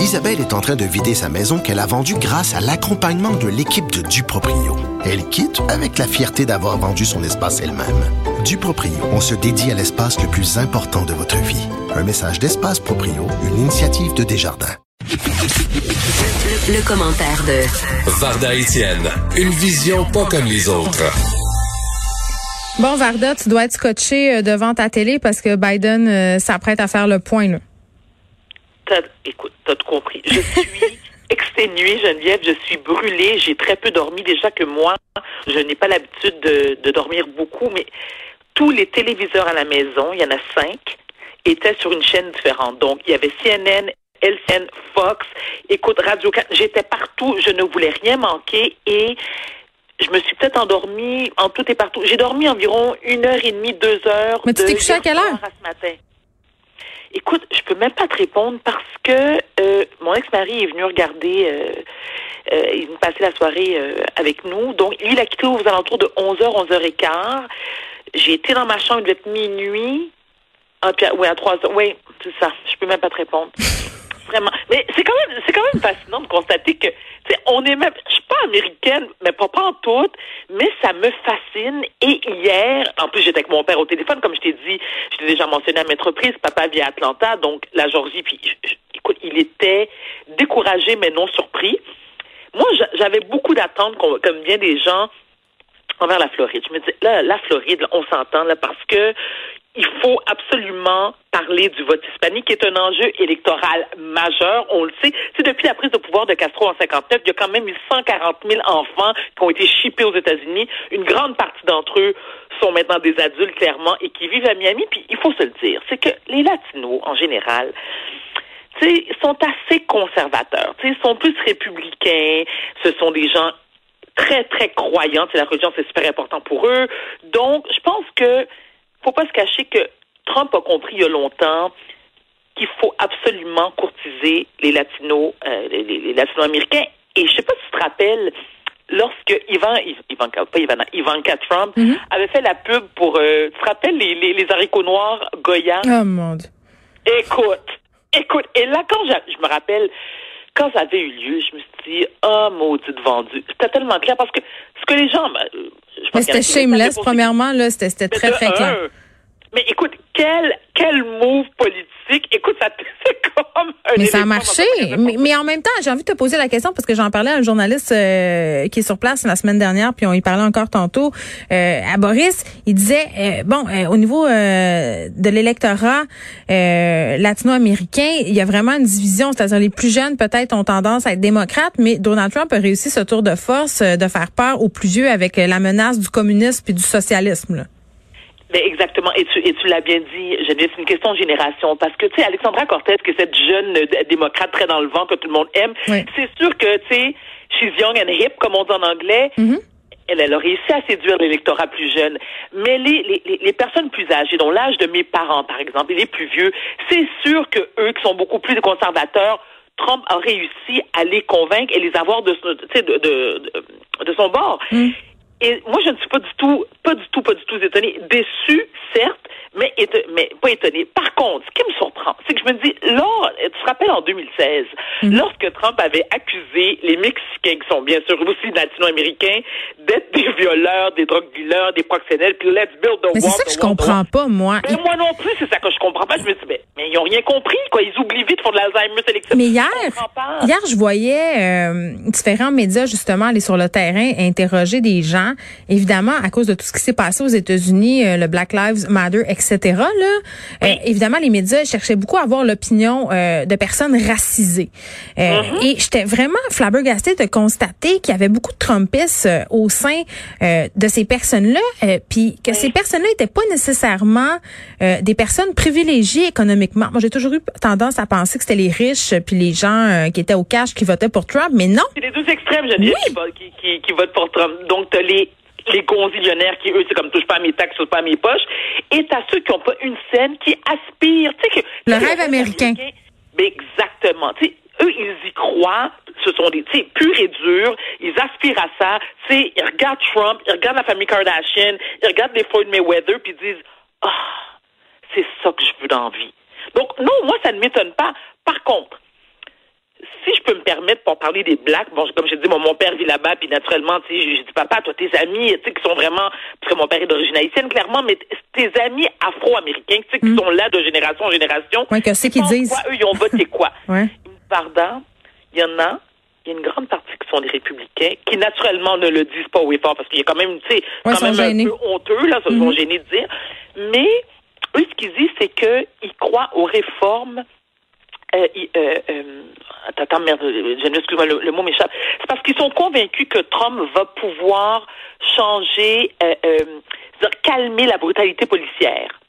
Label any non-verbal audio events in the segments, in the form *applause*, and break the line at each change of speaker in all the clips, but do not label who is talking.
Isabelle est en train de vider sa maison qu'elle a vendue grâce à l'accompagnement de l'équipe de Duproprio. Elle quitte avec la fierté d'avoir vendu son espace elle-même. Duproprio, on se dédie à l'espace le plus important de votre vie. Un message d'Espace Proprio, une initiative de Desjardins.
Le commentaire de
Varda Etienne, une vision pas comme les autres.
Bon, Varda, tu dois être scotché euh, devant ta télé parce que Biden euh, s'apprête à faire le point. Là.
T'as, écoute, t'as tout compris. Je suis *laughs* exténuée, Geneviève. Je suis brûlée. J'ai très peu dormi. Déjà que moi, je n'ai pas l'habitude de, de dormir beaucoup, mais tous les téléviseurs à la maison, il y en a cinq, étaient sur une chaîne différente. Donc, il y avait CNN, LCN, Fox, écoute, Radio 4. J'étais partout. Je ne voulais rien manquer et je me suis peut-être endormie en tout et partout. J'ai dormi environ une heure et demie, deux heures.
Mais tu t'es couché à quelle heure?
soir ce matin. Écoute, je peux même pas te répondre parce que euh, mon ex-mari est venu regarder, euh, euh, il venu passer la soirée euh, avec nous. Donc, il a quitté aux alentours de 11h, 11h15. J'ai été dans ma chambre, il devait être minuit. Puis, oui, à 3h. Oui, c'est ça. Je peux même pas te répondre. *laughs* Vraiment. Mais c'est quand même, c'est quand même fascinant de constater que, tu sais, on est même, je suis pas américaine, mais pas, pas en tout, mais ça me fascine. Et hier, en plus, j'étais avec mon père au téléphone, comme je t'ai dit, je t'ai déjà mentionné à maintes reprises, papa vit à Atlanta, donc la Georgie, puis, écoute, il était découragé, mais non surpris. Moi, j'a- j'avais beaucoup d'attentes, comme bien des gens, envers la Floride. Je me dis, là, la Floride, on s'entend, là, parce que il faut absolument parler du vote hispanique, qui est un enjeu électoral majeur. On le sait. C'est depuis la prise de pouvoir de Castro en 59, il y a quand même eu 140 000 enfants qui ont été chippés aux États-Unis. Une grande partie d'entre eux sont maintenant des adultes, clairement, et qui vivent à Miami. Puis, il faut se le dire, c'est que les Latinos, en général, tu sais, sont assez conservateurs. Tu sais, ils sont plus républicains. Ce sont des gens très, très croyants. Tu sais, la religion, c'est super important pour eux. Donc, je pense que faut pas se cacher que Trump a compris il y a longtemps qu'il faut absolument courtiser les latinos, euh, les, latino-américains. Et je sais pas si tu te rappelles, lorsque Ivan, Ivanka, pas Ivana, Ivanka Trump avait fait la pub pour, euh, tu te rappelles les, les, les haricots noirs Goya?
Oh mon Dieu.
Écoute, écoute, et là, quand je me rappelle, quand ça avait eu lieu, je me suis dit, oh, maudite vendue. C'était tellement clair parce que ce que les gens. euh, je
Mais c'était shameless, premièrement. là, C'était très, très clair.
un, Mais écoute, quel, quel move politique? Écoute, ça, c'est *laughs* comme un
Mais ça a marché. Mais, mais en même temps, j'ai envie de te poser la question parce que j'en parlais à un journaliste euh, qui est sur place la semaine dernière, puis on y parlait encore tantôt euh, à Boris. Il disait euh, bon, euh, au niveau euh, de l'électorat euh, latino-américain, il y a vraiment une division. C'est-à-dire les plus jeunes peut-être ont tendance à être démocrates, mais Donald Trump a réussi ce tour de force de faire peur aux plus vieux avec la menace du communisme puis du socialisme. Là.
Mais exactement, et tu, et tu l'as bien dit, Geneviève, c'est une question de génération. Parce que, tu sais, Alexandra Cortez, que cette jeune euh, démocrate très dans le vent que tout le monde aime,
Oui.
c'est sûr que, tu sais, she's young and hip, comme on dit en anglais. Elle, elle a réussi à séduire l'électorat plus jeune. Mais les, les, les- personnes plus âgées, dont l'âge de mes parents, par exemple, et les plus vieux, c'est sûr que eux, qui sont beaucoup plus conservateurs, Trump a réussi à les convaincre et les avoir de, de, de, de, de son bord. Et moi, je ne suis pas du tout, pas du tout, pas du tout étonnée. Déçue, certes, mais, éto- mais pas étonnée. Par contre, ce qui me surprend, c'est que je me dis, là, tu te rappelles en 2016, lorsque Trump avait accusé les Mexicains, qui sont bien sûr aussi latino-américains, d'être des violeurs, des drogue dealers, des proxénètes, puis let's build the
Mais c'est
wall,
ça que je
wall,
comprends
wall.
pas, moi.
Mais moi non plus, c'est ça que je comprends pas. Je me dis, mais, mais ils ont rien compris, quoi. Ils oublient vite, font de l'Alzheimer sélectif.
Mais
Je
hier,
pas.
hier, je voyais euh, différents médias justement aller sur le terrain interroger des gens. Évidemment, à cause de tout ce qui s'est passé aux États-Unis, euh, le Black Lives Matter, etc. Là, euh, évidemment, les médias cherchaient beaucoup à avoir l'opinion euh, de personnes racisées. Euh,
Mm-hmm.
Et j'étais vraiment flabbergastée de constater qu'il y avait beaucoup de Trumpistes euh, au sein euh, de ces personnes-là, euh, puis que ces personnes-là n'étaient pas nécessairement euh, des personnes privilégiées économiquement. Moi, j'ai toujours eu tendance à penser que c'était les riches puis les gens euh, qui étaient au cash qui votaient pour Trump, mais non.
C'est les deux extrêmes, je dis, qui, votent- qui, qui, qui votent pour Trump. Donc, t'as les les gonzillionnaires qui, eux, c'est comme touche pas à mes taxes, touche pas à mes poches. Et t'as ceux qui ont pas une scène, qui aspirent, tu sais que...
Le rêve américain.
Mais exactement. Tu sais, eux, ils y croient. Ce sont des, tu sais, purs et durs. Ils aspirent à ça. Tu sais, ils regardent Trump, ils regardent la famille Kardashian, ils regardent les Floyd Mayweather, puis ils disent, ah, c'est ça que je veux dans la vie. Donc, non, moi, ça ne m'étonne pas. Par contre, je peux me permettre pour parler des blacks, bon, comme j'ai dit, mon père vit là-bas, puis naturellement, tu sais, j'ai dit, papa, toi, tes amis, tu sais, qui sont vraiment, parce que mon père est d'origine haïtienne, clairement, mais tes amis afro-américains, tu sais, qui mm. sont là de génération en génération.
Ouais, que c'est qu'ils disent.
Quoi, eux, ils ont voté quoi? *laughs*
ouais.
Pardon, il y en a, il y a une grande partie qui sont des républicains, qui naturellement ne le disent pas au effort, parce qu'il y a quand même, tu sais, quand même un peu honteux, là, ils sont mm-hmm. gênés de dire. Mais, eux, ce qu'ils disent, c'est qu'ils croient aux réformes euh, euh, euh, attends, merde, excuse-moi, le, mot m'échappe. C'est parce qu'ils sont convaincus que Trump va pouvoir changer, euh, euh, calmer la brutalité policière.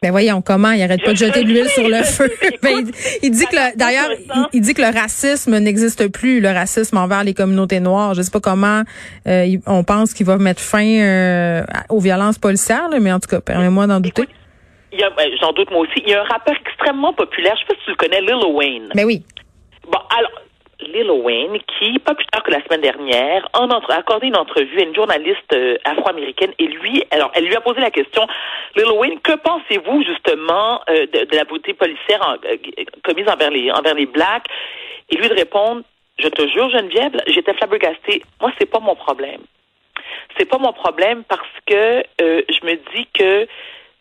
Ben voyons comment, il arrête pas de jeter de l'huile sur le feu. *laughs* Ben, il, dit que d'ailleurs, il, dit que le racisme n'existe plus, le racisme envers les communautés noires. Je sais pas comment euh, on pense qu'il va mettre fin euh, aux violences policières, mais en tout cas, permets-moi d'en douter.
Ben, j'en doute moi aussi. Il y a un rappeur extrêmement populaire, je sais pas si tu le connais, Lil Wayne.
Ben oui.
Bon, alors, Lil Wayne, qui, pas plus tard que la semaine dernière, a accordé une entrevue à une journaliste euh, afro-américaine et lui, alors, elle lui a posé la question, Lil Wayne, que pensez-vous justement euh, de, la beauté policière euh, commise envers les, envers les blacks? Et lui de répondre, je te jure, Geneviève, j'étais flabbergastée. Moi, c'est pas mon problème. C'est pas mon problème parce que je me dis que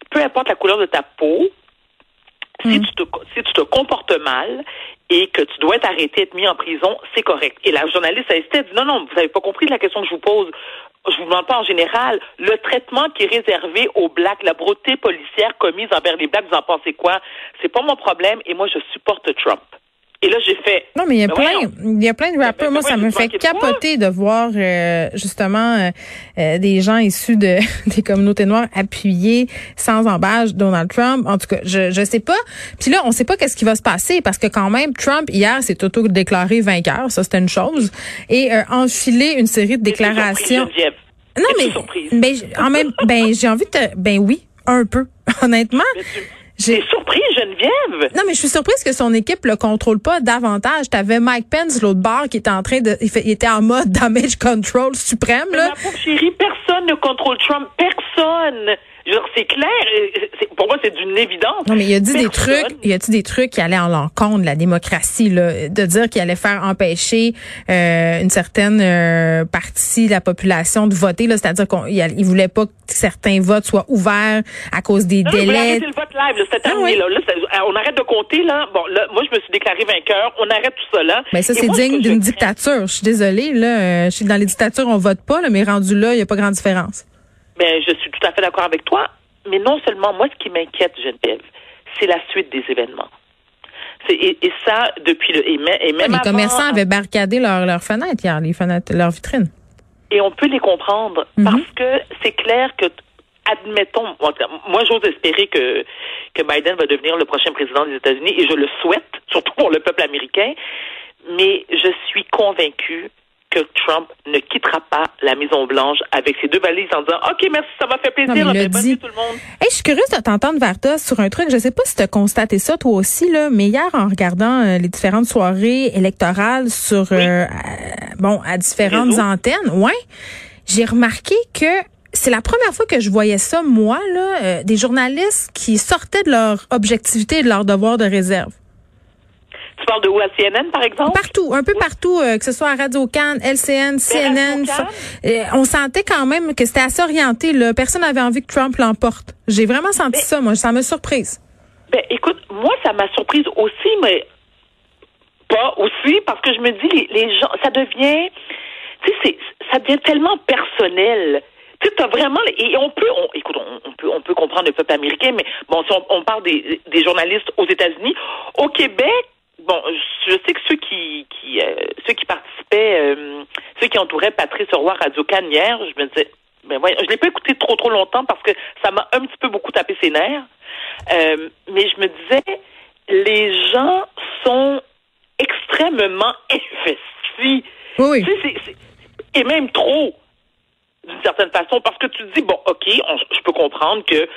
peu importe la couleur de ta peau, si, hmm. tu te, si tu te comportes mal et que tu dois être arrêté, être mis en prison, c'est correct. Et la journaliste a hésité, dit non, non, vous n'avez pas compris la question que je vous pose. Je vous demande pas en général. Le traitement qui est réservé aux blacks, la beauté policière commise envers les blacks, vous en pensez quoi? C'est pas mon problème et moi, je supporte Trump. Et là, j'ai fait.
Non, mais il y a ben plein, il y a plein de rappeurs. Moi, ça me fait capoter de voir euh, justement euh, euh, des gens issus de *laughs* des communautés noires appuyer sans embâche Donald Trump. En tout cas, je je sais pas. Puis là, on sait pas qu'est-ce qui va se passer parce que quand même, Trump hier s'est auto déclaré vainqueur. Ça, c'était une chose. Et enfilé une série de déclarations.
non, mais
ben, en même, ben j'ai envie de, ben oui, un peu, *laughs* honnêtement.
J'ai surpris, Geneviève?
Non, mais je suis surprise que son équipe le contrôle pas davantage. T'avais Mike Pence, l'autre bar, qui était en train de, il, était en mode *laughs* damage control suprême, là.
Ma pauvre chérie, personne ne contrôle Trump. Personne c'est clair. Euh, pour moi, c'est d'une évidence.
Non, mais il a dit des trucs. Il a dit des trucs qui allaient en l'encontre de la démocratie, là, de dire qu'il allait faire empêcher euh, une certaine euh, partie de la population de voter, là, c'est-à-dire qu'il il voulait pas que certains votes soient ouverts à cause des non, délais.
le vote live, c'était ah là. on arrête de compter là. Bon, là, moi, je me suis déclaré vainqueur. On arrête tout ça là.
Mais ça, c'est digne d'une dictature. Je suis désolée là. je suis dans les dictatures, on vote pas, là, mais rendu là, il y a pas grande différence.
Ben, je suis tout à fait d'accord avec toi. Mais non seulement, moi, ce qui m'inquiète, Geneviève, c'est la suite des événements. Et, et, ça, depuis le. Et, même,
les commerçants avaient barricadé leurs leur fenêtres hier, les fenêtres, leurs vitrines.
Et on peut les comprendre mhm. parce que c'est clair que, admettons, moi, j'ose espérer que, que Biden va devenir le prochain président des États-Unis et je le souhaite, *laughs* surtout pour le peuple américain. Mais je suis convaincue que Trump ne quittera pas la Maison Blanche avec ses deux valises en disant OK merci ça m'a fait plaisir
non, mais dit. tout le monde. Hey, je suis curieuse de t'entendre Varta sur un truc je sais pas si tu as constaté ça toi aussi là mais hier en regardant euh, les différentes soirées électorales sur euh, bon à différentes antennes ouais j'ai remarqué que c'est la première fois que je voyais ça moi là euh, des journalistes qui sortaient de leur objectivité et de leur devoir de réserve.
Tu parles de où à CNN, par exemple?
Partout, un peu partout, euh, que ce soit à Radio Cannes, LCN, CNN. Euh, on sentait quand même que c'était assez orienté. Là. Personne n'avait envie que Trump l'emporte. J'ai vraiment senti ça, moi. Ça m'a surprise.
Ben, écoute, moi, ça m'a surprise aussi, mais pas aussi, parce que je me dis, les, gens, ça devient, tu sais, ça devient tellement personnel. Tu sais, vraiment, et on peut, on, écoute, on, peut, on peut comprendre le peuple américain, mais bon, si on, parle des, des journalistes aux États-Unis, au Québec, bon, je sais que ceux qui, qui euh, ceux qui participaient, euh, ceux qui entouraient Patrice Roy Radio hier, je me disais, ben ouais, je l'ai pas écouté trop trop longtemps parce que ça m'a un petit peu beaucoup tapé ses nerfs. Euh, mais je me disais, les gens sont extrêmement *laughs* investis.
Oui.
et même trop, d'une certaine façon, parce que tu te dis, bon, OK, je peux comprendre que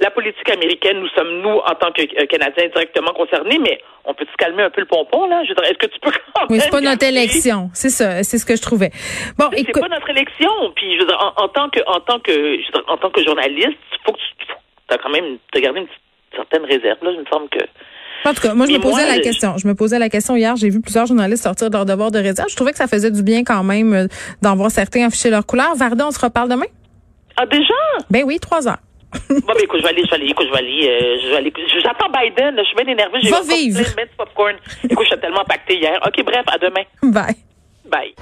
la politique américaine, nous sommes, nous, en tant que euh, Canadiens, directement concernés, mais on peut se calmer un peu le pompon, là? Je est-ce que tu peux quand
Oui, c'est pas notre élection. C'est ça, c'est ce que je trouvais.
Bon, C'est pas notre élection. Puis, je veux dire, en, tant que, en tant que, je veux dire, en tant que journaliste, faut que tu, as quand même, te garder une certaine réserve, là. Il me semble que,
En tout cas, moi, je
Mais
me posais
moi,
la question. Je me posais la question hier. J'ai vu plusieurs journalistes sortir de leur devoir de réserve. Je trouvais que ça faisait du bien quand même euh, d'en voir certains afficher leur couleur. Varda, on se reparle demain?
Ah, déjà?
Ben oui, trois heures.
Bon, ben, écoute, je vais aller, je vais aller, écoute, je vais aller, euh, je vais aller. J'attends Biden, je suis bien énervée. J'ai
Va vivre.
plein de popcorn. Écoute, je suis tellement pactée hier. OK, bref, à demain.
Bye.
Bye.